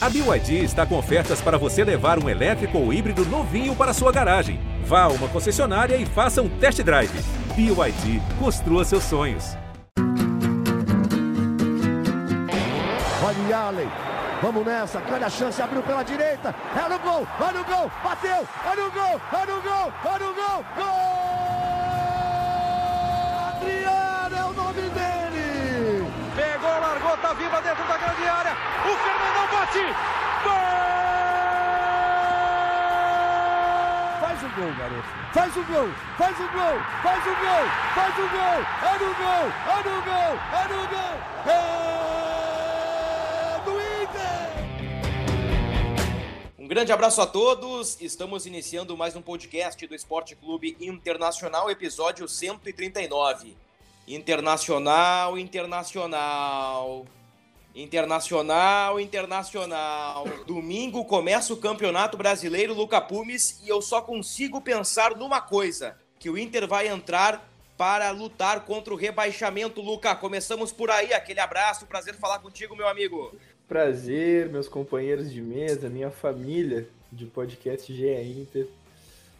A BYD está com ofertas para você levar um elétrico ou híbrido novinho para sua garagem. Vá a uma concessionária e faça um test drive. BYD, construa seus sonhos. Olha Allen, vamos nessa, grande a chance, abriu pela direita, é no gol, olha o gol, bateu, olha o gol, olha o gol, olha o gol, gol! Dentro da grande área, o Fernandão bate, gol! Faz o gol, garoto. Faz o gol, faz o gol, faz o gol, faz o gol. É no gol, é no gol, é no gol. É do Inter. Um grande abraço a todos. Estamos iniciando mais um podcast do Esporte Clube Internacional, episódio 139. Internacional, internacional. Internacional, internacional. Domingo começa o Campeonato Brasileiro Luca Pumes e eu só consigo pensar numa coisa: que o Inter vai entrar para lutar contra o rebaixamento, Luca. Começamos por aí. Aquele abraço, prazer falar contigo, meu amigo. Prazer, meus companheiros de mesa, minha família de podcast GE Inter.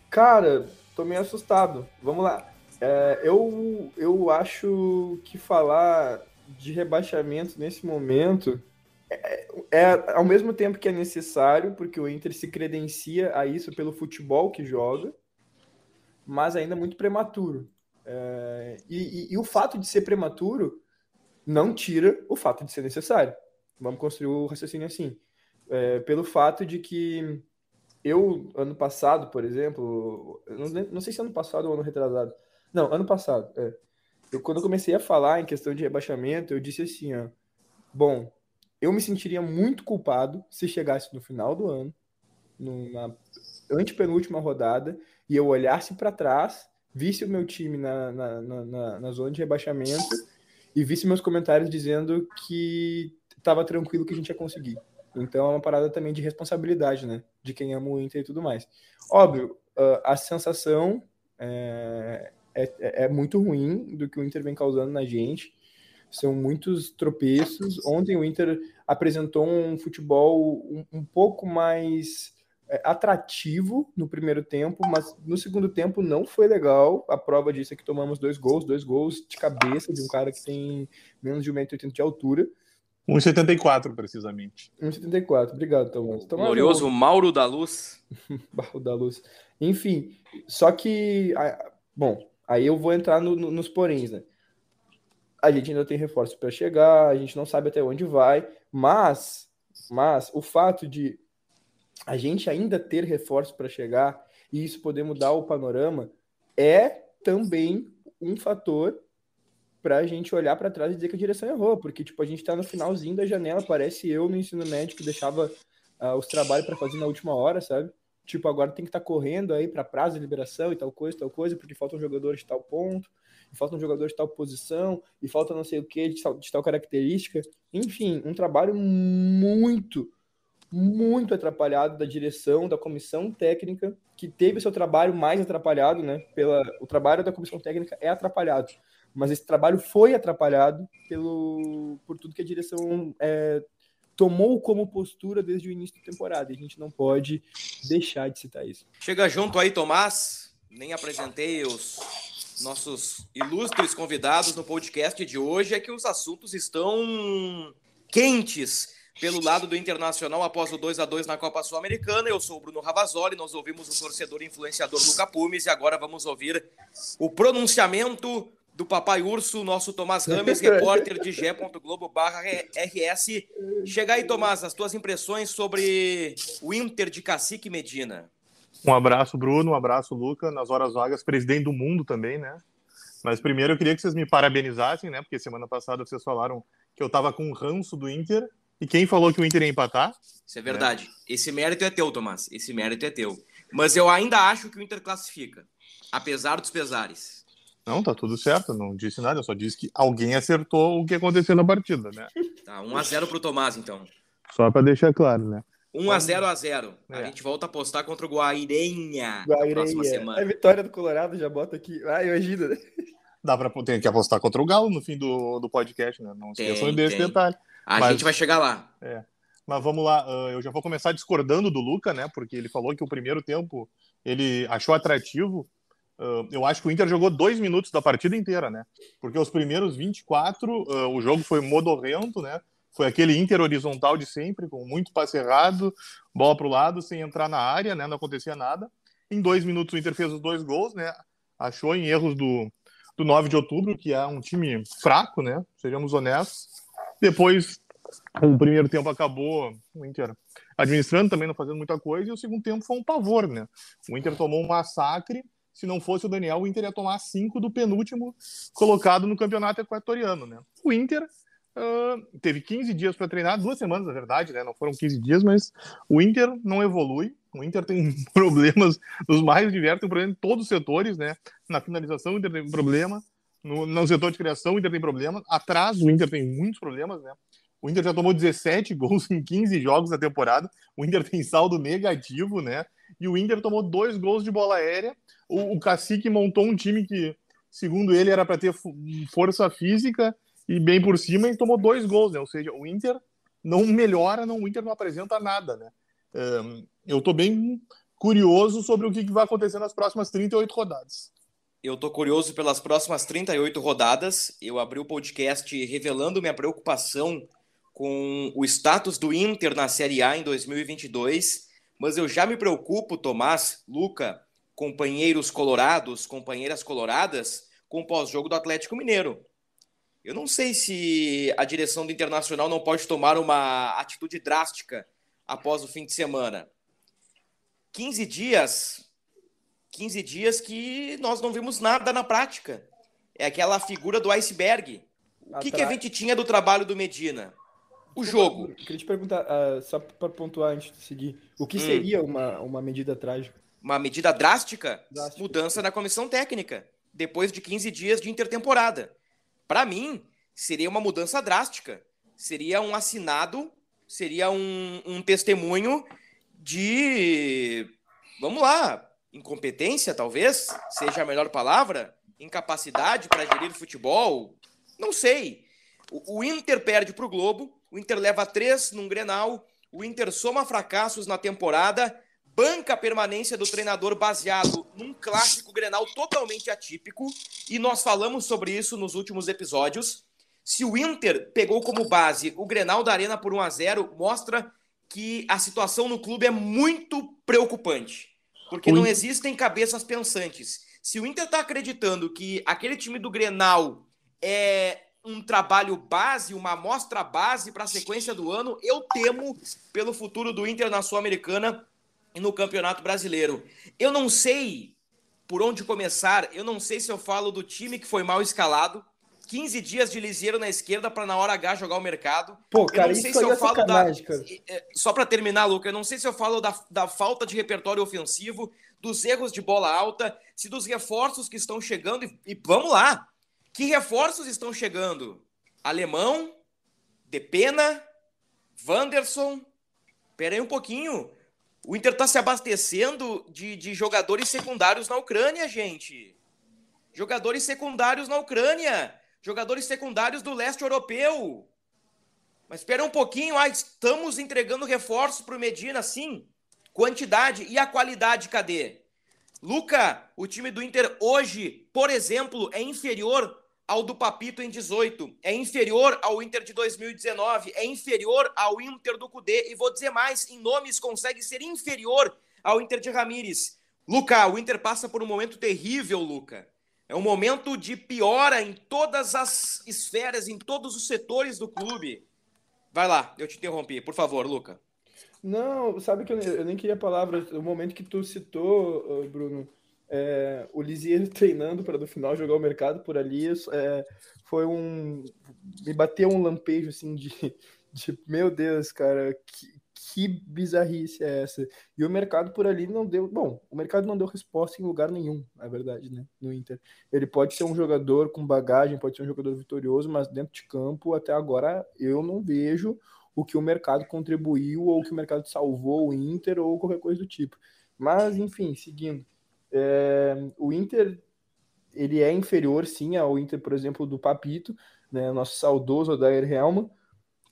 Cara, tô meio assustado. Vamos lá. É, eu, eu acho que falar de rebaixamento nesse momento é, é, ao mesmo tempo que é necessário, porque o Inter se credencia a isso pelo futebol que joga, mas ainda muito prematuro. É, e, e, e, o fato de ser prematuro não tira o fato de ser necessário. Vamos construir o raciocínio assim. É, pelo fato de que eu, ano passado, por exemplo, não, não sei se ano passado ou ano retrasado. Não, ano passado, é eu, quando eu comecei a falar em questão de rebaixamento, eu disse assim, ó, bom, eu me sentiria muito culpado se chegasse no final do ano, na antepenúltima rodada, e eu olhasse para trás, visse o meu time na, na, na, na, zona de rebaixamento e visse meus comentários dizendo que estava tranquilo que a gente ia conseguir. Então é uma parada também de responsabilidade, né? De quem ama o Inter e tudo mais. Óbvio, a sensação é, é, é, é muito ruim do que o Inter vem causando na gente. São muitos tropeços. Ontem o Inter apresentou um futebol um, um pouco mais é, atrativo no primeiro tempo, mas no segundo tempo não foi legal. A prova disso é que tomamos dois gols, dois gols de cabeça de um cara que tem menos de 1,80m de altura. 1,74 precisamente. 1,74, obrigado, Tomás. O glorioso Mauro da Luz. Mauro da Luz. Enfim, só que, bom, Aí eu vou entrar no, no, nos poréns, né? A gente ainda tem reforço para chegar, a gente não sabe até onde vai, mas, mas o fato de a gente ainda ter reforço para chegar e isso poder mudar o panorama é também um fator para a gente olhar para trás e dizer que a direção errou, porque tipo a gente está no finalzinho da janela, parece eu no ensino médio que deixava uh, os trabalhos para fazer na última hora, sabe? Tipo, agora tem que estar tá correndo aí para prazo de liberação e tal coisa, tal coisa, porque faltam jogadores de tal ponto, e faltam jogadores de tal posição, e falta não sei o que de tal, de tal característica. Enfim, um trabalho muito, muito atrapalhado da direção, da comissão técnica, que teve seu trabalho mais atrapalhado, né? Pela, o trabalho da comissão técnica é atrapalhado, mas esse trabalho foi atrapalhado pelo, por tudo que a direção é, tomou como postura desde o início da temporada. E a gente não pode deixar de citar isso. Chega junto aí, Tomás. Nem apresentei os nossos ilustres convidados no podcast de hoje. É que os assuntos estão quentes pelo lado do Internacional após o 2 a 2 na Copa Sul-Americana. Eu sou o Bruno Ravazoli, nós ouvimos o torcedor influenciador Luca Pumes e agora vamos ouvir o pronunciamento do Papai Urso, nosso Tomás Rames, repórter de g.globo.rs. Chega aí, Tomás, as tuas impressões sobre o Inter de Cacique Medina. Um abraço, Bruno, um abraço, Luca, nas horas vagas, presidente do mundo também, né? Mas primeiro eu queria que vocês me parabenizassem, né? Porque semana passada vocês falaram que eu tava com um ranço do Inter. E quem falou que o Inter ia empatar? Isso é verdade. Né? Esse mérito é teu, Tomás. Esse mérito é teu. Mas eu ainda acho que o Inter classifica, apesar dos pesares. Não, tá tudo certo, não disse nada, eu só disse que alguém acertou o que aconteceu na partida, né? Tá, 1x0 pro Tomás, então. Só para deixar claro, né? 1x0 a 0 é. A gente volta a apostar contra o Guairenha, Guairenha. na próxima semana. É vitória do Colorado, já bota aqui. Ah, imagina, né? Dá pra ter que apostar contra o Galo no fim do, do podcast, né? Não esqueçam desse tem. detalhe. A Mas, gente vai chegar lá. É. Mas vamos lá, uh, eu já vou começar discordando do Luca, né? Porque ele falou que o primeiro tempo ele achou atrativo. Uh, eu acho que o Inter jogou dois minutos da partida inteira, né? Porque os primeiros 24, uh, o jogo foi modorrento, né? Foi aquele Inter horizontal de sempre, com muito passe errado, bola para o lado, sem entrar na área, né? Não acontecia nada. Em dois minutos o Inter fez os dois gols, né? Achou em erros do, do 9 de outubro, que é um time fraco, né? Sejamos honestos. Depois, o primeiro tempo acabou, o Inter administrando também, não fazendo muita coisa, e o segundo tempo foi um pavor, né? O Inter tomou um massacre. Se não fosse o Daniel, o Inter ia tomar cinco do penúltimo colocado no campeonato equatoriano, né? O Inter uh, teve 15 dias para treinar, duas semanas, na verdade, né? Não foram 15 dias, mas o Inter não evolui. O Inter tem problemas dos mais diversos, tem problema em todos os setores, né? Na finalização, o Inter tem problema. No, no setor de criação, o Inter tem problema. Atrás, o Inter tem muitos problemas, né? O Inter já tomou 17 gols em 15 jogos da temporada. O Inter tem saldo negativo, né? E o Inter tomou dois gols de bola aérea. O, o Cacique montou um time que, segundo ele, era para ter força física e bem por cima e tomou dois gols, né? Ou seja, o Inter não melhora, não, o Inter não apresenta nada, né? Um, eu estou bem curioso sobre o que, que vai acontecer nas próximas 38 rodadas. Eu estou curioso pelas próximas 38 rodadas. Eu abri o podcast revelando minha preocupação com o status do Inter na Série A em 2022, mas eu já me preocupo, Tomás, Luca, companheiros colorados, companheiras coloradas, com o pós-jogo do Atlético Mineiro. Eu não sei se a direção do Internacional não pode tomar uma atitude drástica após o fim de semana. 15 dias, 15 dias que nós não vimos nada na prática. É aquela figura do iceberg. O que, que a gente tinha do trabalho do Medina? O jogo. Eu queria te perguntar, uh, só para pontuar antes de seguir, o que hum. seria uma, uma medida trágica? Uma medida drástica? drástica? Mudança na comissão técnica, depois de 15 dias de intertemporada. Para mim, seria uma mudança drástica. Seria um assinado, seria um, um testemunho de. Vamos lá, incompetência, talvez, seja a melhor palavra, incapacidade para gerir futebol, não sei. O, o Inter perde para o Globo, o Inter leva três num Grenal, o Inter soma fracassos na temporada, banca a permanência do treinador baseado num clássico Grenal totalmente atípico, e nós falamos sobre isso nos últimos episódios. Se o Inter pegou como base o Grenal da Arena por 1 a 0, mostra que a situação no clube é muito preocupante, porque não existem cabeças pensantes. Se o Inter está acreditando que aquele time do Grenal é um trabalho base, uma amostra base para a sequência do ano, eu temo pelo futuro do Inter na Sul-Americana e no Campeonato Brasileiro. Eu não sei por onde começar, eu não sei se eu falo do time que foi mal escalado, 15 dias de liseiro na esquerda para na hora H jogar o mercado. Pô, cara, eu não sei se eu é falo da. Só para terminar, Luca, eu não sei se eu falo da, da falta de repertório ofensivo, dos erros de bola alta, se dos reforços que estão chegando. E, e vamos lá! Que reforços estão chegando? Alemão, Depena, Wanderson. Pera aí um pouquinho. O Inter está se abastecendo de, de jogadores secundários na Ucrânia, gente. Jogadores secundários na Ucrânia. Jogadores secundários do leste europeu. Mas espera um pouquinho, ah, estamos entregando reforços para o Medina, sim. Quantidade e a qualidade, cadê? Luca, o time do Inter hoje, por exemplo, é inferior ao do Papito em 18, é inferior ao Inter de 2019, é inferior ao Inter do Cudê, e vou dizer mais, em nomes consegue ser inferior ao Inter de Ramires. Luca, o Inter passa por um momento terrível, Luca. É um momento de piora em todas as esferas, em todos os setores do clube. Vai lá, eu te interrompi. Por favor, Luca. Não, sabe que eu, eu nem queria palavras. O momento que tu citou, Bruno, é, o Lisier treinando para no final jogar o mercado por ali, é, foi um. Me bateu um lampejo assim de, de meu Deus, cara, que, que bizarrice é essa? E o mercado por ali não deu. Bom, o mercado não deu resposta em lugar nenhum, na verdade, né? No Inter. Ele pode ser um jogador com bagagem, pode ser um jogador vitorioso, mas dentro de campo, até agora, eu não vejo o que o mercado contribuiu ou o que o mercado salvou o Inter ou qualquer coisa do tipo. Mas, enfim, seguindo. É, o Inter ele é inferior, sim, ao Inter, por exemplo, do Papito, né? Nosso saudoso Odair Helma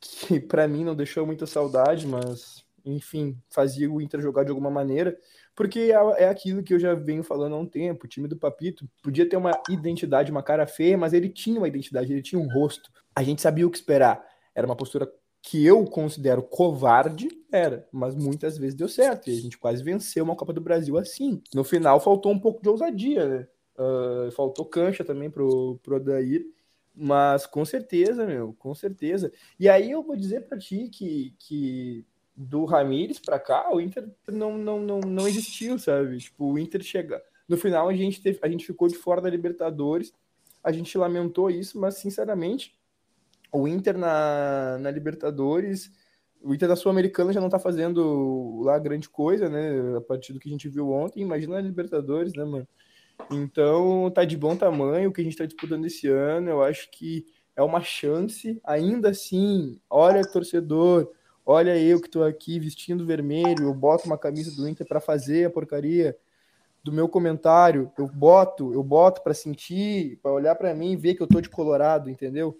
que para mim não deixou muita saudade, mas enfim, fazia o Inter jogar de alguma maneira, porque é, é aquilo que eu já venho falando há um tempo. O time do Papito podia ter uma identidade, uma cara feia, mas ele tinha uma identidade, ele tinha um rosto. A gente sabia o que esperar. Era uma postura que eu considero covarde, era, mas muitas vezes deu certo. E a gente quase venceu uma Copa do Brasil assim. No final faltou um pouco de ousadia, né? Uh, faltou cancha também pro, pro Odair. Mas com certeza, meu, com certeza. E aí eu vou dizer para ti que, que do Ramires para cá, o Inter não, não, não, não existiu, sabe? Tipo, o Inter chega. No final a gente teve, a gente ficou de fora da Libertadores. A gente lamentou isso, mas sinceramente, o Inter na, na Libertadores, o Inter da Sul-Americana já não tá fazendo lá grande coisa, né? A partir do que a gente viu ontem, imagina a Libertadores, né, mano? Então, tá de bom tamanho o que a gente está disputando esse ano. Eu acho que é uma chance, ainda assim. Olha, torcedor, olha eu que estou aqui vestindo vermelho, eu boto uma camisa do Inter para fazer a porcaria do meu comentário. Eu boto, eu boto para sentir, para olhar para mim e ver que eu tô de colorado, entendeu?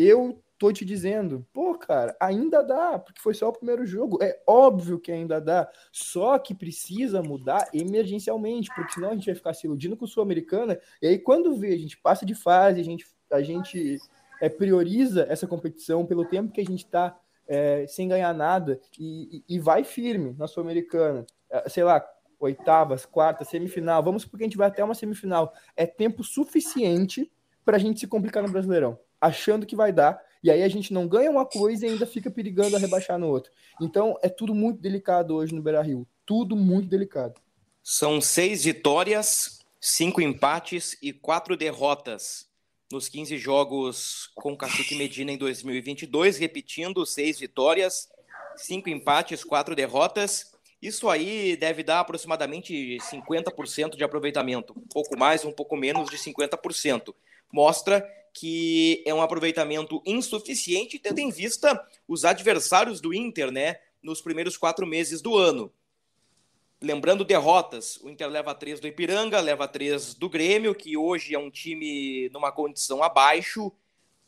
Eu tô te dizendo, pô, cara, ainda dá, porque foi só o primeiro jogo. É óbvio que ainda dá, só que precisa mudar emergencialmente, porque senão a gente vai ficar se iludindo com o Sul-Americana. E aí, quando vê, a gente passa de fase, a gente, a gente é, prioriza essa competição pelo tempo que a gente está é, sem ganhar nada e, e, e vai firme na Sul-Americana. É, sei lá, oitavas, quartas, semifinal. Vamos porque a gente vai até uma semifinal. É tempo suficiente para a gente se complicar no Brasileirão, achando que vai dar e aí a gente não ganha uma coisa e ainda fica perigando a rebaixar no outro. Então é tudo muito delicado hoje no Beira Rio. Tudo muito delicado. São seis vitórias, cinco empates e quatro derrotas nos 15 jogos com Cacique Medina em 2022, repetindo seis vitórias, cinco empates, quatro derrotas. Isso aí deve dar aproximadamente 50% de aproveitamento, um pouco mais, um pouco menos de 50%. Mostra que é um aproveitamento insuficiente, tendo em vista os adversários do Inter, né, nos primeiros quatro meses do ano. Lembrando derrotas, o Inter leva três do Ipiranga, leva três do Grêmio, que hoje é um time numa condição abaixo,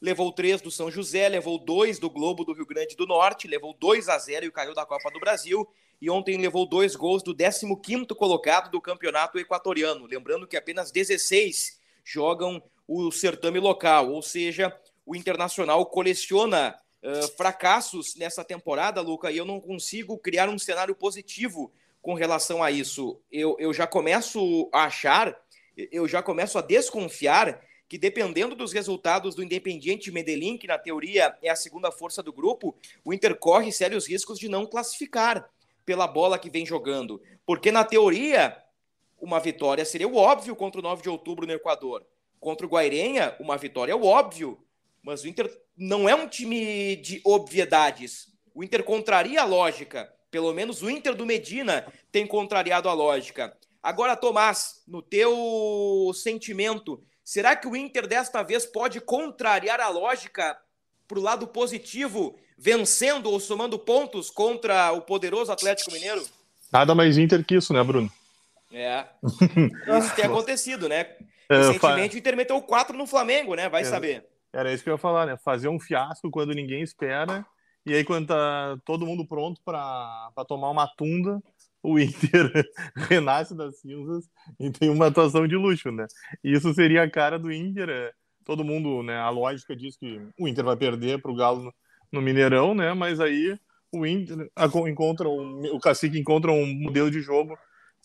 levou três do São José, levou dois do Globo do Rio Grande do Norte, levou 2 a 0 e caiu da Copa do Brasil, e ontem levou dois gols do 15º colocado do campeonato equatoriano. Lembrando que apenas 16 jogam o certame local, ou seja, o Internacional coleciona uh, fracassos nessa temporada, Luca, e eu não consigo criar um cenário positivo com relação a isso. Eu, eu já começo a achar, eu já começo a desconfiar que dependendo dos resultados do Independiente Medellín, que na teoria é a segunda força do grupo, o Inter corre sérios riscos de não classificar pela bola que vem jogando. Porque na teoria, uma vitória seria o óbvio contra o 9 de outubro no Equador. Contra o Guairenha, uma vitória é o óbvio, mas o Inter não é um time de obviedades. O Inter contraria a lógica. Pelo menos o Inter do Medina tem contrariado a lógica. Agora, Tomás, no teu sentimento, será que o Inter desta vez pode contrariar a lógica para o lado positivo, vencendo ou somando pontos contra o poderoso Atlético Mineiro? Nada mais Inter que isso, né, Bruno? É. Isso tem acontecido, né? É, Recentemente o Inter meteu 4 no Flamengo, né? Vai era, saber. Era isso que eu ia falar, né? Fazer um fiasco quando ninguém espera. E aí, quando tá todo mundo pronto para tomar uma tunda, o Inter renasce das cinzas e tem uma atuação de luxo, né? E isso seria a cara do Inter. É, todo mundo, né? A lógica diz que o Inter vai perder para o Galo no, no, Mineirão, né? Mas aí o Inter encontra um, o Cacique encontra um modelo de jogo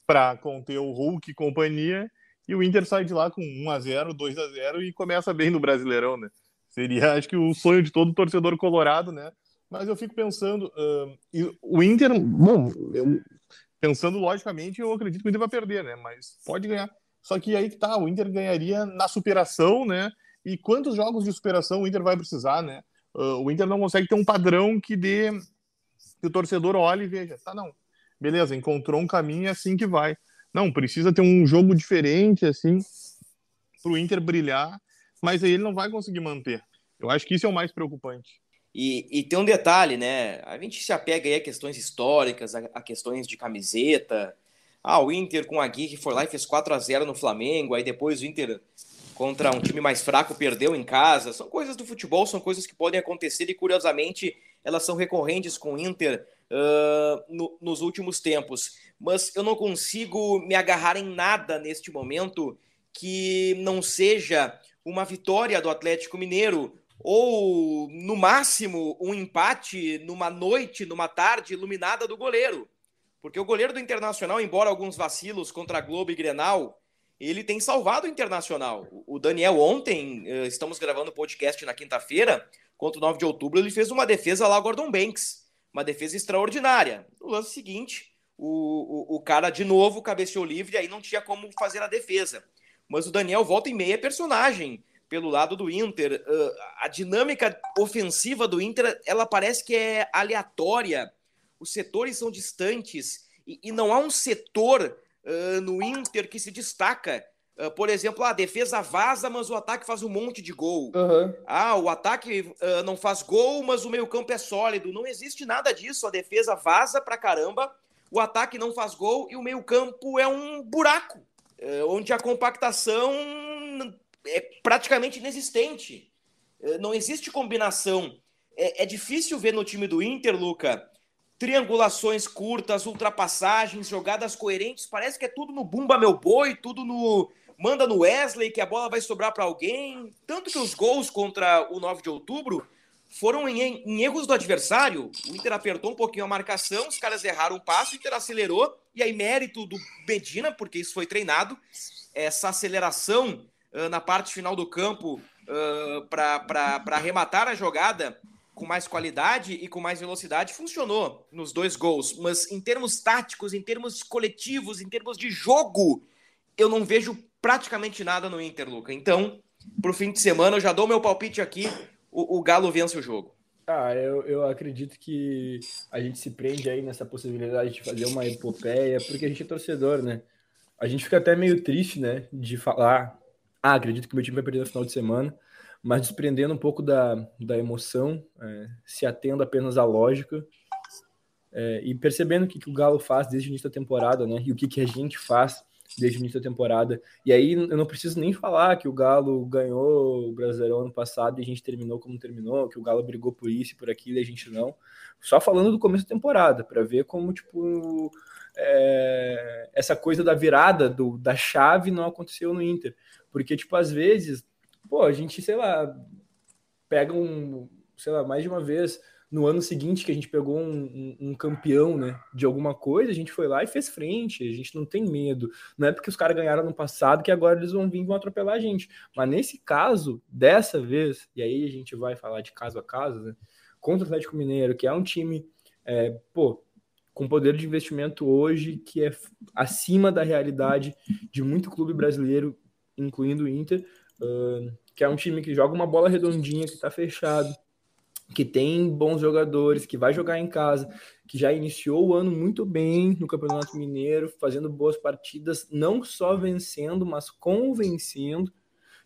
para conter o Hulk e companhia e o Inter sai de lá com 1 a 0 2 a 0 e começa bem no Brasileirão, né? Seria, acho que, o sonho de todo torcedor colorado, né? Mas eu fico pensando, uh, o Inter, bom, eu, pensando logicamente, eu acredito que o Inter vai perder, né? Mas pode ganhar. Só que aí que tá, o Inter ganharia na superação, né? E quantos jogos de superação o Inter vai precisar, né? Uh, o Inter não consegue ter um padrão que dê que o torcedor olhe e veja, tá, não, beleza, encontrou um caminho, é assim que vai. Não, precisa ter um jogo diferente, assim, para o Inter brilhar, mas aí ele não vai conseguir manter. Eu acho que isso é o mais preocupante. E, e tem um detalhe, né? A gente se apega aí a questões históricas, a, a questões de camiseta. Ah, o Inter com a Gui que foi lá e fez 4 a 0 no Flamengo, aí depois o Inter contra um time mais fraco, perdeu em casa. São coisas do futebol, são coisas que podem acontecer e, curiosamente, elas são recorrentes com o Inter uh, no, nos últimos tempos. Mas eu não consigo me agarrar em nada neste momento que não seja uma vitória do Atlético Mineiro ou, no máximo, um empate numa noite, numa tarde iluminada do goleiro. Porque o goleiro do Internacional, embora alguns vacilos contra a Globo e Grenal, ele tem salvado o Internacional. O Daniel ontem, estamos gravando o podcast na quinta-feira, contra o 9 de outubro, ele fez uma defesa lá Gordon Banks, uma defesa extraordinária. No lance seguinte, o, o, o cara de novo cabeceou livre, aí não tinha como fazer a defesa. Mas o Daniel volta em meia personagem pelo lado do Inter. Uh, a dinâmica ofensiva do Inter, ela parece que é aleatória. Os setores são distantes e, e não há um setor uh, no Inter que se destaca. Uh, por exemplo, a defesa vaza, mas o ataque faz um monte de gol. Uhum. Ah, o ataque uh, não faz gol, mas o meio-campo é sólido. Não existe nada disso. A defesa vaza pra caramba, o ataque não faz gol e o meio-campo é um buraco, uh, onde a compactação é praticamente inexistente. não existe combinação. É, é difícil ver no time do Inter, Luca, triangulações curtas, ultrapassagens, jogadas coerentes. Parece que é tudo no bumba meu boi, tudo no manda no Wesley que a bola vai sobrar para alguém. Tanto que os gols contra o 9 de outubro foram em, em, erros do adversário. O Inter apertou um pouquinho a marcação, os caras erraram o passo, o Inter acelerou, e aí mérito do Medina, porque isso foi treinado, essa aceleração uh, na parte final do campo uh, para arrematar a jogada com mais qualidade e com mais velocidade funcionou nos dois gols, mas em termos táticos, em termos coletivos, em termos de jogo, eu não vejo praticamente nada no Inter, Luca. Então, pro fim de semana, eu já dou meu palpite aqui, o, o Galo vence o jogo. Ah, eu, eu acredito que a gente se prende aí nessa possibilidade de fazer uma epopeia, porque a gente é torcedor, né? A gente fica até meio triste, né, de falar, ah, acredito que meu time vai perder no final de semana, mas desprendendo um pouco da, da emoção, é, se atendo apenas à lógica é, e percebendo o que, que o Galo faz desde o início da temporada, né? E o que, que a gente faz desde o início da temporada. E aí eu não preciso nem falar que o Galo ganhou o Brasileirão ano passado e a gente terminou como terminou, que o Galo brigou por isso e por aquilo e a gente não. Só falando do começo da temporada, para ver como, tipo, é, essa coisa da virada do, da chave não aconteceu no Inter. Porque, tipo, às vezes pô, a gente, sei lá, pega um, sei lá, mais de uma vez no ano seguinte que a gente pegou um, um, um, campeão, né, de alguma coisa, a gente foi lá e fez frente, a gente não tem medo. Não é porque os caras ganharam no passado que agora eles vão vir e vão atropelar a gente. Mas nesse caso, dessa vez, e aí a gente vai falar de caso a caso, né, contra o Atlético Mineiro, que é um time, é, pô, com poder de investimento hoje que é acima da realidade de muito clube brasileiro, incluindo o Inter, uh, que é um time que joga uma bola redondinha, que está fechado, que tem bons jogadores, que vai jogar em casa, que já iniciou o ano muito bem no Campeonato Mineiro, fazendo boas partidas, não só vencendo, mas convencendo,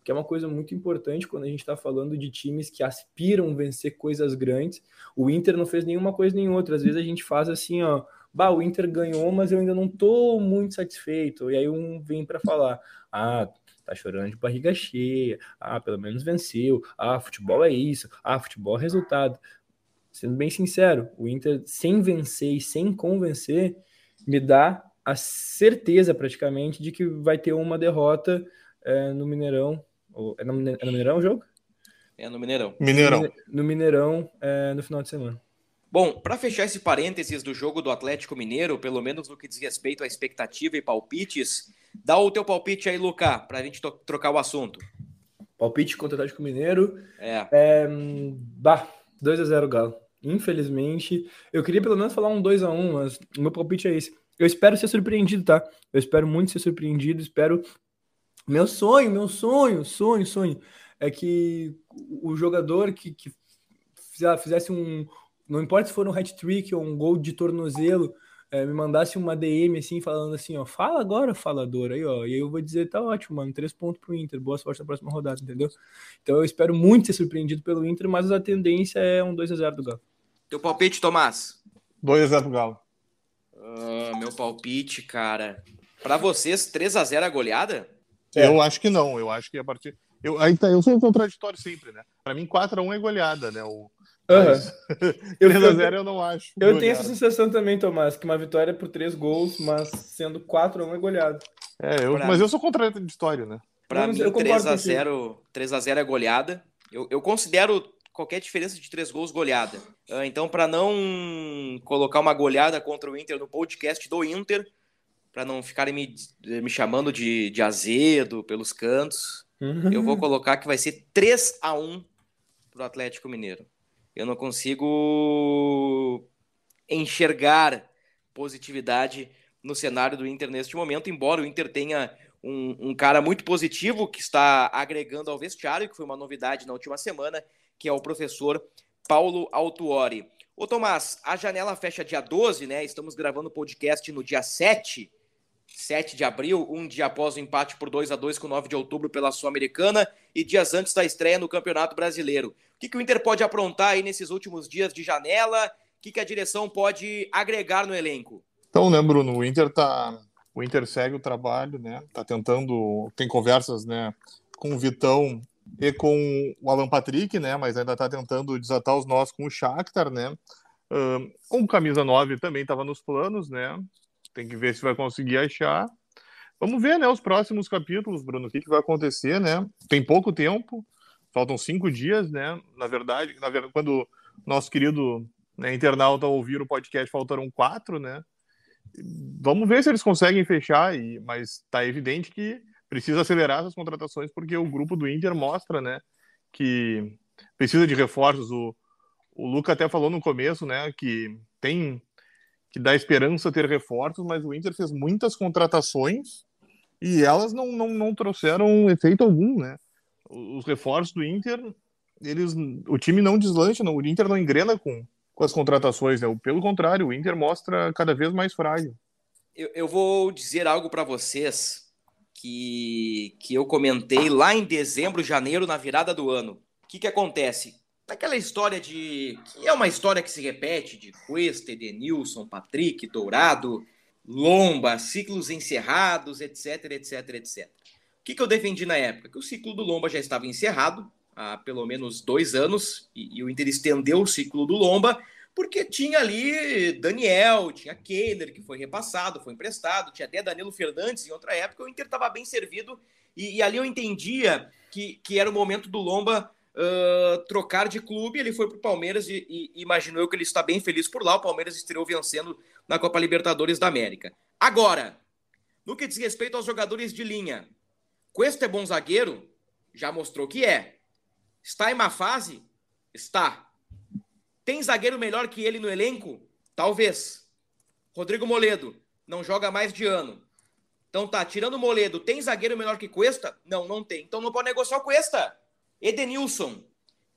que é uma coisa muito importante quando a gente está falando de times que aspiram vencer coisas grandes. O Inter não fez nenhuma coisa nem outra. Às vezes a gente faz assim, ó, bah, o Inter ganhou, mas eu ainda não estou muito satisfeito. E aí um vem para falar, ah, tá chorando de barriga cheia, ah, pelo menos venceu, ah, futebol é isso, ah, futebol é resultado. Sendo bem sincero, o Inter sem vencer e sem convencer me dá a certeza praticamente de que vai ter uma derrota é, no Mineirão. É no, é no Mineirão o jogo? É no Mineirão. Mineirão. No Mineirão é, no final de semana. Bom, para fechar esse parênteses do jogo do Atlético Mineiro, pelo menos no que diz respeito à expectativa e palpites, dá o teu palpite aí, Luca, para a gente trocar o assunto. Palpite contra o Atlético Mineiro. É. é bah, 2x0 Galo. Infelizmente, eu queria pelo menos falar um 2x1, mas o meu palpite é esse. Eu espero ser surpreendido, tá? Eu espero muito ser surpreendido, espero. Meu sonho, meu sonho, sonho, sonho, é que o jogador que, que fizesse um, não importa se for um hat-trick ou um gol de tornozelo, é, me mandasse uma DM assim, falando assim, ó, fala agora, falador, aí, ó, e aí eu vou dizer, tá ótimo, mano, três pontos pro Inter, boa sorte na próxima rodada, entendeu? Então eu espero muito ser surpreendido pelo Inter, mas a tendência é um 2x0 do Galo. Teu palpite, Tomás? 2x0 do Galo. Uh, meu palpite, cara. Para vocês, 3x0 a goleada? É. Eu acho que não. Eu acho que a partir. Eu, aí tá, eu sou contraditório sempre, né? Pra mim, 4x1 é goleada, né? O... Uhum. 3x0 eu não acho. Eu goleada. tenho essa sensação também, Tomás, que uma vitória por 3 gols, mas sendo 4x1 é goleada. É, eu, mas eu sou contraditório, né? Pra não, mim, 3x0 3x0 é goleada. Eu, eu considero qualquer diferença de três gols goleada. Ah, então, para não colocar uma goleada contra o Inter no podcast do Inter, para não ficarem me, me chamando de, de azedo pelos cantos, uhum. eu vou colocar que vai ser 3 a 1 pro Atlético Mineiro. Eu não consigo enxergar positividade no cenário do Inter neste momento, embora o Inter tenha um, um, cara muito positivo que está agregando ao vestiário, que foi uma novidade na última semana, que é o professor Paulo Autuori. Ô Tomás, a janela fecha dia 12, né? Estamos gravando o podcast no dia 7, 7 de abril, um dia após o empate por 2 a 2 com 9 de outubro pela Sul-Americana e dias antes da estreia no Campeonato Brasileiro. O que, que o Inter pode aprontar aí nesses últimos dias de janela? O que, que a direção pode agregar no elenco? Então, né, Bruno, o Inter tá. O Inter segue o trabalho, né? Tá tentando. Tem conversas, né? Com o Vitão e com o Alan Patrick, né? Mas ainda está tentando desatar os nós com o Shakhtar, né? Um camisa 9 também estava nos planos, né? Tem que ver se vai conseguir achar. Vamos ver, né? Os próximos capítulos, Bruno, o que, que vai acontecer, né? Tem pouco tempo, faltam cinco dias, né? Na verdade, na verdade quando nosso querido né, internauta ouvir o podcast, faltaram quatro, né? Vamos ver se eles conseguem fechar, e, mas tá evidente que precisa acelerar essas contratações porque o grupo do Inter mostra, né, que precisa de reforços. O, o Luca até falou no começo, né, que tem que dá esperança ter reforços, mas o Inter fez muitas contratações e elas não, não, não trouxeram efeito algum, né? Os reforços do Inter, eles, o time não deslancha, não, o Inter não engrena com, com as contratações, né? Pelo contrário, o Inter mostra cada vez mais frágil. Eu, eu vou dizer algo para vocês que, que eu comentei lá em dezembro, janeiro, na virada do ano. O que, que acontece? Aquela história de. que é uma história que se repete de Cuesta, Edenilson, Patrick, Dourado, Lomba, ciclos encerrados, etc, etc, etc. O que, que eu defendi na época? Que o ciclo do Lomba já estava encerrado há pelo menos dois anos, e, e o Inter estendeu o ciclo do Lomba, porque tinha ali Daniel, tinha Kehler, que foi repassado, foi emprestado, tinha até Danilo Fernandes em outra época, o Inter estava bem servido, e, e, ali eu entendia que, que era o momento do Lomba trocar de clube, ele foi para o Palmeiras e, e imaginou que ele está bem feliz por lá, o Palmeiras estreou vencendo na Copa Libertadores da América. Agora, no que diz respeito aos jogadores de linha, Cuesta é bom zagueiro? Já mostrou que é. Está em má fase? Está. Tem zagueiro melhor que ele no elenco? Talvez. Rodrigo Moledo não joga mais de ano. Então tá, tirando o Moledo, tem zagueiro melhor que Cuesta? Não, não tem. Então não pode negociar o Cuesta. Edenilson.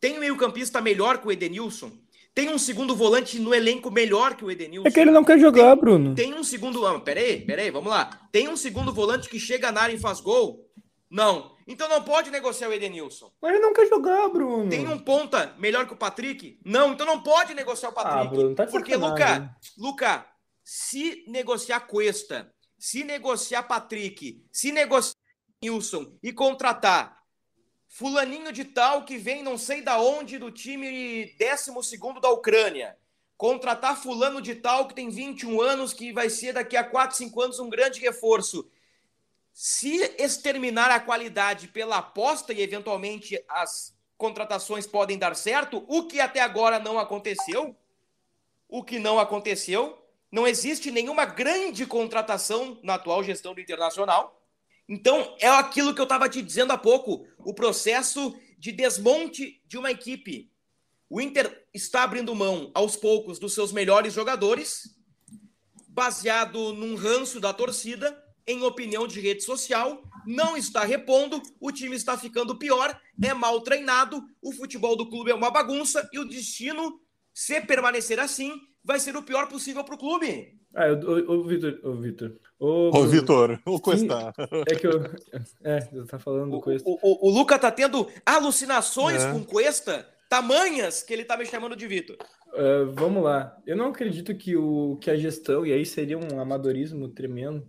Tem um meio-campista melhor que o Edenilson? Tem um segundo volante no elenco melhor que o Edenilson? É que ele não quer jogar, tem, Bruno. Tem um segundo. Ah, peraí, peraí, vamos lá. Tem um segundo volante que chega na área e faz gol? Não. Então não pode negociar o Edenilson. Mas ele não quer jogar, Bruno. Tem um ponta melhor que o Patrick? Não, então não pode negociar o Patrick. Ah, Bruno, tá Porque, Luca, Luca, se negociar Cuesta, se negociar Patrick, se negociar Nilson e contratar fulaninho de tal que vem não sei da onde do time 12 da Ucrânia, contratar fulano de tal que tem 21 anos que vai ser daqui a 4, 5 anos um grande reforço se exterminar a qualidade pela aposta e eventualmente as contratações podem dar certo, o que até agora não aconteceu, o que não aconteceu, não existe nenhuma grande contratação na atual gestão do Internacional. Então, é aquilo que eu estava te dizendo há pouco, o processo de desmonte de uma equipe. O Inter está abrindo mão aos poucos dos seus melhores jogadores, baseado num ranço da torcida, em opinião de rede social, não está repondo, o time está ficando pior, é mal treinado, o futebol do clube é uma bagunça e o destino, se permanecer assim, vai ser o pior possível para o clube. Ah, o Vitor. O Vitor. O Vitor, o Cuesta. É que eu. É, você tá falando do Cuesta. O, o, o, Luca tá tendo alucinações é. com Cuesta, tamanhas que ele tá me chamando de Vitor. Uh, vamos lá. Eu não acredito que, o, que a gestão, e aí seria um amadorismo tremendo,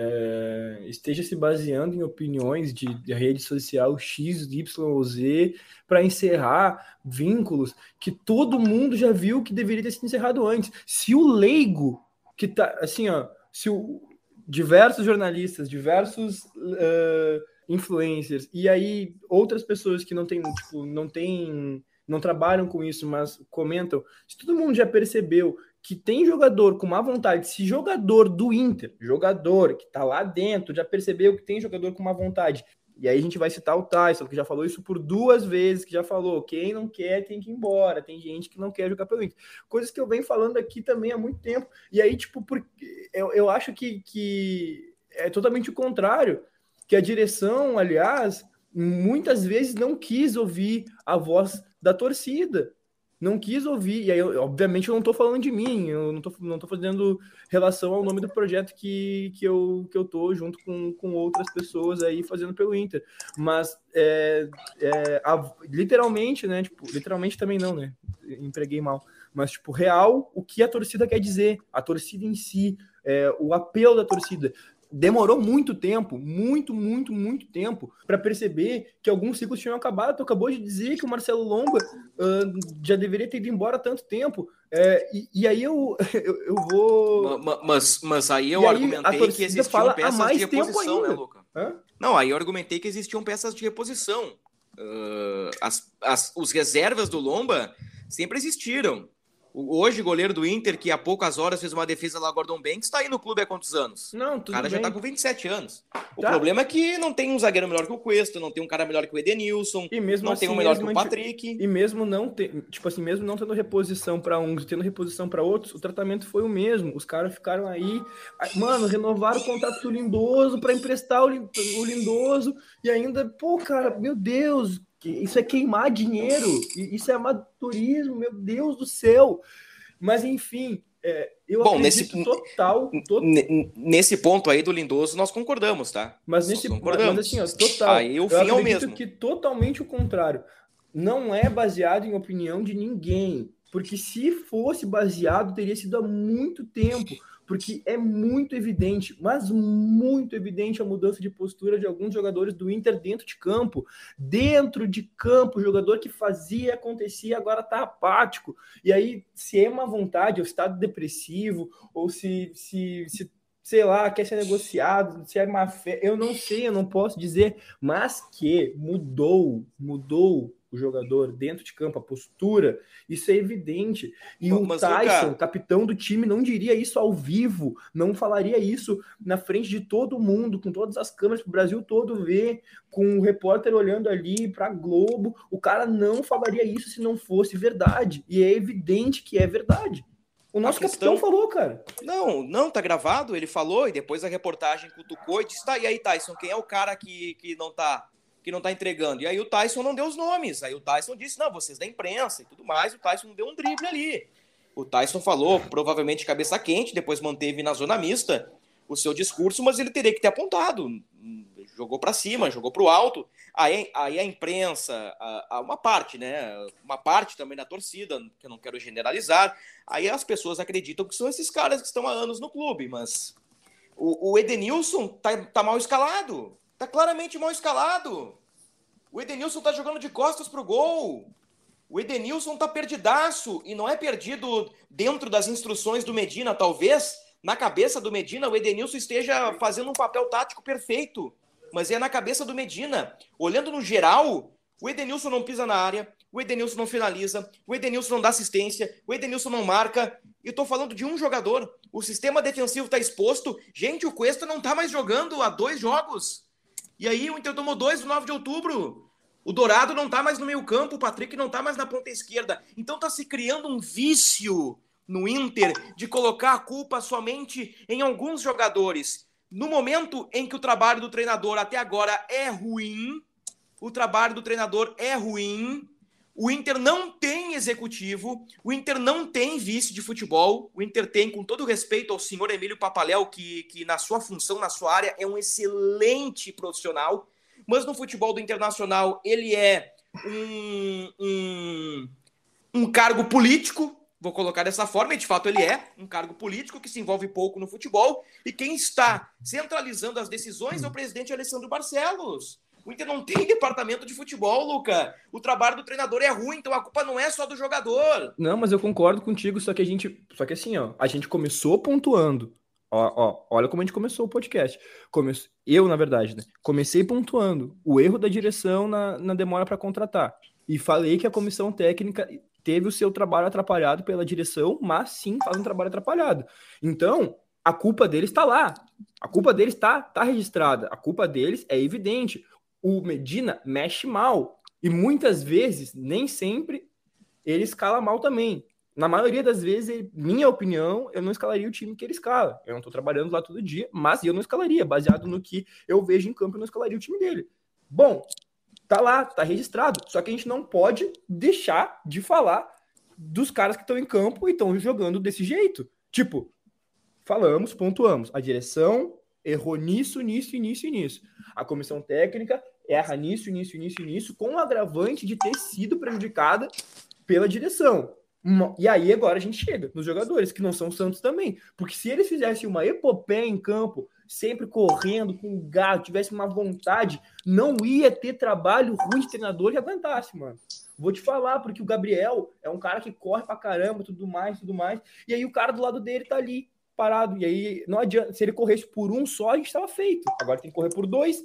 é, esteja se baseando em opiniões de, de rede social X, Y ou Z para encerrar vínculos que todo mundo já viu que deveria ter sido encerrado antes. Se o leigo que tá assim, ó, se o, diversos jornalistas, diversos uh, influencers e aí outras pessoas que não têm, tipo, não têm, não trabalham com isso, mas comentam, se todo mundo já percebeu que tem jogador com má vontade, se jogador do Inter, jogador que tá lá dentro, já percebeu que tem jogador com má vontade, e aí a gente vai citar o Tyson, que já falou isso por duas vezes, que já falou, quem não quer tem que ir embora, tem gente que não quer jogar pelo Inter. Coisas que eu venho falando aqui também há muito tempo. E aí, tipo, porque eu, eu acho que, que é totalmente o contrário, que a direção, aliás, muitas vezes não quis ouvir a voz da torcida não quis ouvir, e aí, obviamente, eu não estou falando de mim, eu não estou não tô fazendo relação ao nome do projeto que, que, eu, que eu tô junto com, com outras pessoas aí fazendo pelo Inter. Mas, é, é, a, literalmente, né? Tipo, literalmente também não, né? Empreguei mal. Mas, tipo, real, o que a torcida quer dizer, a torcida em si, é, o apelo da torcida demorou muito tempo, muito, muito, muito tempo, para perceber que alguns ciclos tinham acabado. Tu acabou de dizer que o Marcelo Lomba uh, já deveria ter ido embora há tanto tempo. É, e, e, aí eu, eu, eu, vou. Mas, mas aí eu argumentei que existiam peças de reposição, né, Luca? Hã? Não, aí eu argumentei que existiam peças de reposição. Uh, as, as, os reservas do Lomba sempre existiram. Hoje, goleiro do Inter, que há poucas horas fez uma defesa lá, Gordon Banks, está aí no clube há quantos anos? Não, tudo O cara bem. já tá com 27 anos. O tá. problema é que não tem um zagueiro melhor que o Cuesta, não tem um cara melhor que o Edenilson, e mesmo não assim, tem um melhor que o Patrick. E mesmo não ter, tipo assim, mesmo não tendo reposição para uns e tendo reposição para outros, o tratamento foi o mesmo. Os caras ficaram aí, mano, renovaram o contrato do Lindoso para emprestar o Lindoso e ainda, pô, cara, meu Deus, isso é queimar dinheiro, isso é amadorismo, meu Deus do céu. Mas enfim, é, eu Bom, nesse total, total, Nesse ponto aí do Lindoso, nós concordamos, tá? Mas nesse concordamos. Mas assim, ó, total. Aí o fim eu é o mesmo. que totalmente o contrário. Não é baseado em opinião de ninguém. Porque se fosse baseado, teria sido há muito tempo porque é muito evidente, mas muito evidente a mudança de postura de alguns jogadores do Inter dentro de campo. Dentro de campo, jogador que fazia, acontecia, agora tá apático. E aí, se é uma vontade, ou estado depressivo, ou se, se, se sei lá, quer ser negociado, se é má fé, eu não sei, eu não posso dizer, mas que mudou, mudou o jogador dentro de campo, a postura, isso é evidente. E Bom, o Tyson, capitão do time, não diria isso ao vivo, não falaria isso na frente de todo mundo, com todas as câmeras para o Brasil todo ver, com o repórter olhando ali para Globo. O cara não falaria isso se não fosse verdade. E é evidente que é verdade. O nosso questão... capitão falou, cara. Não, não, tá gravado, ele falou, e depois a reportagem cutucou e disse: tá, e aí, Tyson, quem é o cara que, que não tá que não tá entregando. E aí o Tyson não deu os nomes. Aí o Tyson disse: não, vocês da imprensa e tudo mais. O Tyson deu um drible ali. O Tyson falou, provavelmente cabeça quente, depois manteve na zona mista o seu discurso, mas ele teria que ter apontado. Jogou para cima, jogou para o alto. Aí, aí a imprensa, a, a uma parte, né? Uma parte também da torcida, que eu não quero generalizar. Aí as pessoas acreditam que são esses caras que estão há anos no clube, mas o, o Edenilson tá, tá mal escalado. Tá claramente mal escalado. O Edenilson tá jogando de costas pro gol. O Edenilson tá perdidaço e não é perdido dentro das instruções do Medina, talvez na cabeça do Medina o Edenilson esteja fazendo um papel tático perfeito, mas é na cabeça do Medina. Olhando no geral, o Edenilson não pisa na área, o Edenilson não finaliza, o Edenilson não dá assistência, o Edenilson não marca. E tô falando de um jogador. O sistema defensivo tá exposto. Gente, o Cuesta não tá mais jogando há dois jogos. E aí o Inter tomou dois no 9 de outubro. O Dourado não tá mais no meio campo, o Patrick não tá mais na ponta esquerda. Então tá se criando um vício no Inter de colocar a culpa somente em alguns jogadores. No momento em que o trabalho do treinador até agora é ruim, o trabalho do treinador é ruim, o Inter não tem executivo, o Inter não tem vice de futebol. O Inter tem, com todo respeito ao senhor Emílio Papaléu, que, que na sua função, na sua área, é um excelente profissional. Mas no futebol do Internacional, ele é um, um, um cargo político. Vou colocar dessa forma, e de fato ele é um cargo político que se envolve pouco no futebol, e quem está centralizando as decisões é o presidente Alessandro Barcelos. O Inter não tem departamento de futebol, Luca. O trabalho do treinador é ruim, então a culpa não é só do jogador. Não, mas eu concordo contigo, só que a gente. Só que assim, ó, a gente começou pontuando. Ó, ó, olha como a gente começou o podcast. Come... Eu, na verdade, né? Comecei pontuando o erro da direção na, na demora para contratar. E falei que a comissão técnica teve o seu trabalho atrapalhado pela direção, mas sim faz um trabalho atrapalhado. Então, a culpa deles está lá. A culpa deles está tá registrada. A culpa deles é evidente. O Medina mexe mal. E muitas vezes, nem sempre, ele escala mal também na maioria das vezes, minha opinião, eu não escalaria o time que ele escala. Eu não estou trabalhando lá todo dia, mas eu não escalaria, baseado no que eu vejo em campo, eu não escalaria o time dele. Bom, tá lá, tá registrado. Só que a gente não pode deixar de falar dos caras que estão em campo e estão jogando desse jeito. Tipo, falamos, pontuamos. A direção errou nisso, nisso, nisso e nisso. A comissão técnica erra nisso, nisso, nisso nisso, com o agravante de ter sido prejudicada pela direção. E aí agora a gente chega nos jogadores, que não são Santos também. Porque se eles fizessem uma epopeia em campo, sempre correndo, com gato, tivesse uma vontade, não ia ter trabalho ruim de treinador que aguentasse, mano. Vou te falar, porque o Gabriel é um cara que corre pra caramba, tudo mais, tudo mais. E aí o cara do lado dele tá ali, parado. E aí não adianta, se ele corresse por um só, a gente tava feito. Agora tem que correr por dois.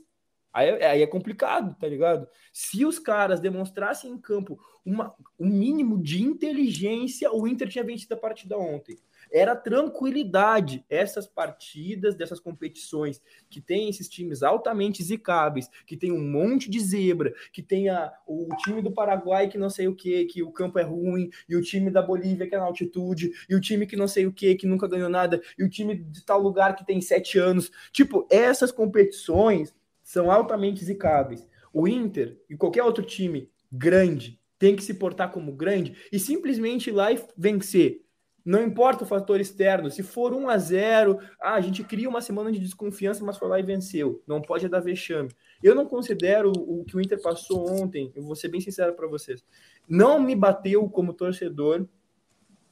Aí, aí é complicado, tá ligado? Se os caras demonstrassem em campo uma, um mínimo de inteligência, o Inter tinha vencido a partida ontem. Era tranquilidade essas partidas, dessas competições, que tem esses times altamente zicáveis, que tem um monte de zebra, que tem a, o time do Paraguai que não sei o que, que o campo é ruim, e o time da Bolívia que é na altitude, e o time que não sei o que, que nunca ganhou nada, e o time de tal lugar que tem sete anos. Tipo, essas competições são altamente zicáveis. O Inter e qualquer outro time grande tem que se portar como grande e simplesmente ir lá e vencer. Não importa o fator externo, se for 1 a 0 ah, a gente cria uma semana de desconfiança, mas foi lá e venceu. Não pode dar vexame. Eu não considero o que o Inter passou ontem, eu vou ser bem sincero para vocês. Não me bateu como torcedor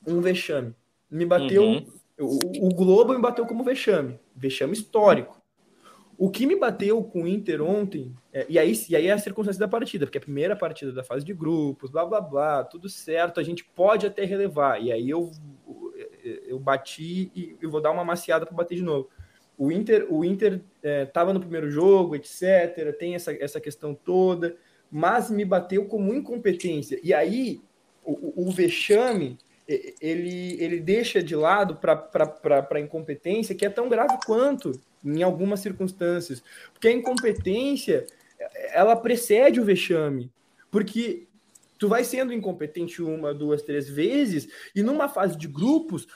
um vexame. Me bateu. Uhum. O, o Globo me bateu como vexame. Vexame histórico. O que me bateu com o Inter ontem, é, e, aí, e aí é a circunstância da partida, porque é a primeira partida da fase de grupos, blá blá blá, tudo certo, a gente pode até relevar. E aí eu, eu bati e eu vou dar uma maciada para bater de novo. O Inter, o Inter estava é, no primeiro jogo, etc. Tem essa, essa questão toda, mas me bateu como incompetência. E aí o, o vexame ele, ele deixa de lado para a incompetência, que é tão grave quanto em algumas circunstâncias. Porque a incompetência, ela precede o vexame. Porque tu vai sendo incompetente uma, duas, três vezes, e numa fase de grupos,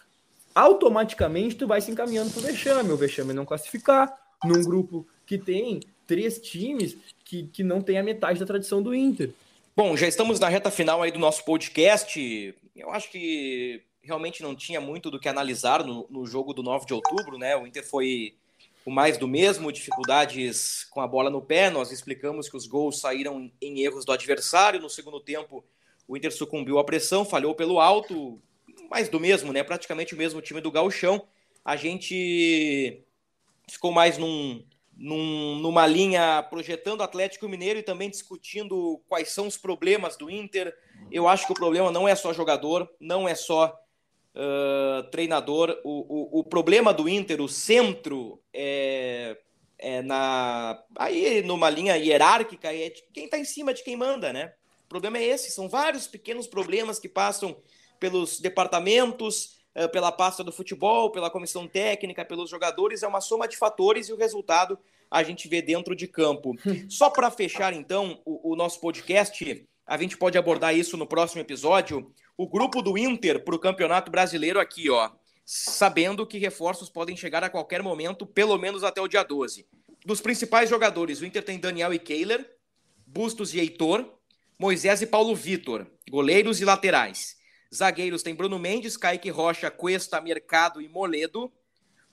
automaticamente tu vai se encaminhando para o vexame. O vexame não classificar num grupo que tem três times que, que não tem a metade da tradição do Inter. Bom, já estamos na reta final aí do nosso podcast. Eu acho que realmente não tinha muito do que analisar no, no jogo do 9 de outubro, né? O Inter foi o mais do mesmo, dificuldades com a bola no pé. Nós explicamos que os gols saíram em erros do adversário. No segundo tempo, o Inter sucumbiu à pressão, falhou pelo alto. Mais do mesmo, né? Praticamente o mesmo time do Gauchão. A gente ficou mais num, num, numa linha projetando Atlético Mineiro e também discutindo quais são os problemas do Inter. Eu acho que o problema não é só jogador, não é só uh, treinador. O, o, o, problema do Inter, o centro, é, é na aí numa linha hierárquica, é quem está em cima de quem manda, né? O problema é esse, são vários pequenos problemas que passam pelos departamentos, pela pasta do futebol, pela comissão técnica, pelos jogadores, é uma soma de fatores e o resultado a gente vê dentro de campo. Só para fechar, então, o, o nosso podcast, a gente pode abordar isso no próximo episódio o grupo do Inter para o Campeonato Brasileiro aqui, ó, sabendo que reforços podem chegar a qualquer momento, pelo menos até o dia 12. Dos principais jogadores, o Inter tem Daniel e Kehler, Bustos e Heitor, Moisés e Paulo Vitor, goleiros e laterais. Zagueiros tem Bruno Mendes, Kaique Rocha, Cuesta, Mercado e Moledo.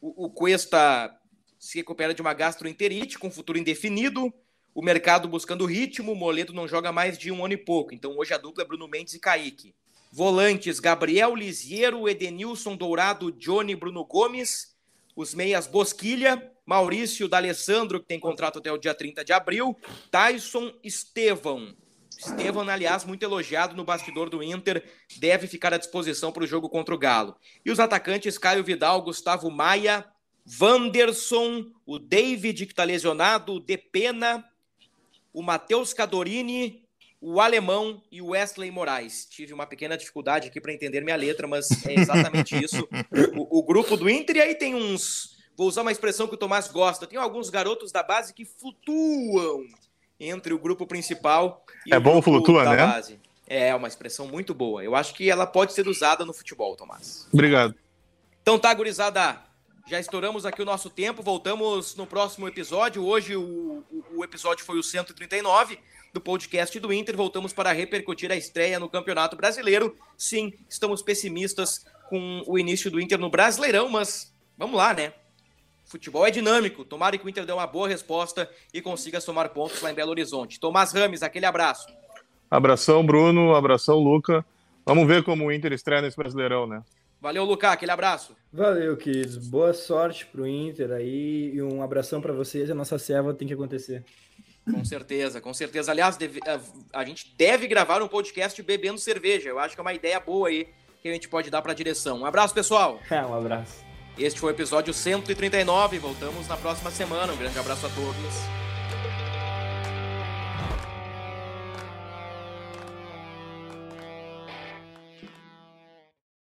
O, o Cuesta se recupera de uma gastroenterite com futuro indefinido. O mercado buscando ritmo, o Moledo não joga mais de um ano e pouco. Então hoje a dupla é Bruno Mendes e Kaique. Volantes: Gabriel Lisiero, Edenilson Dourado, Johnny Bruno Gomes. Os meias: Bosquilha, Maurício D'Alessandro, que tem contrato até o dia 30 de abril. Tyson Estevão. Estevão, aliás, muito elogiado no bastidor do Inter, deve ficar à disposição para o jogo contra o Galo. E os atacantes Caio Vidal, Gustavo Maia, Wanderson, o David, que está lesionado, o Depena, o Matheus Cadorini, o Alemão e o Wesley Moraes. Tive uma pequena dificuldade aqui para entender minha letra, mas é exatamente isso. O, o, grupo do Inter, e aí tem uns. Vou usar uma expressão que o Tomás gosta: tem alguns garotos da base que flutuam entre o grupo principal e é o bom grupo flutua, da né? base. É uma expressão muito boa. Eu acho que ela pode ser usada no futebol, Tomás. Obrigado. Então tá, gurizada. Já estouramos aqui o nosso tempo. Voltamos no próximo episódio. Hoje o, o episódio foi o 139 do podcast do Inter. Voltamos para repercutir a estreia no Campeonato Brasileiro. Sim, estamos pessimistas com o início do Inter no Brasileirão, mas vamos lá, né? Futebol é dinâmico. Tomara que o Inter dê uma boa resposta e consiga somar pontos lá em Belo Horizonte. Tomás Rames, aquele abraço. Abração, Bruno. Abração, Luca. Vamos ver como o Inter estreia nesse Brasileirão, né? Valeu, Luca. Aquele abraço. Valeu, queridos. Boa sorte pro Inter aí e um abração para vocês. A nossa serva tem que acontecer. Com certeza, com certeza. Aliás, deve, a, a, gente deve gravar um podcast bebendo cerveja. Eu acho que é uma ideia boa aí que a gente pode dar para a direção. Um abraço, pessoal. É, um abraço. Este foi o episódio 139. Voltamos na próxima semana. Um grande abraço a todos.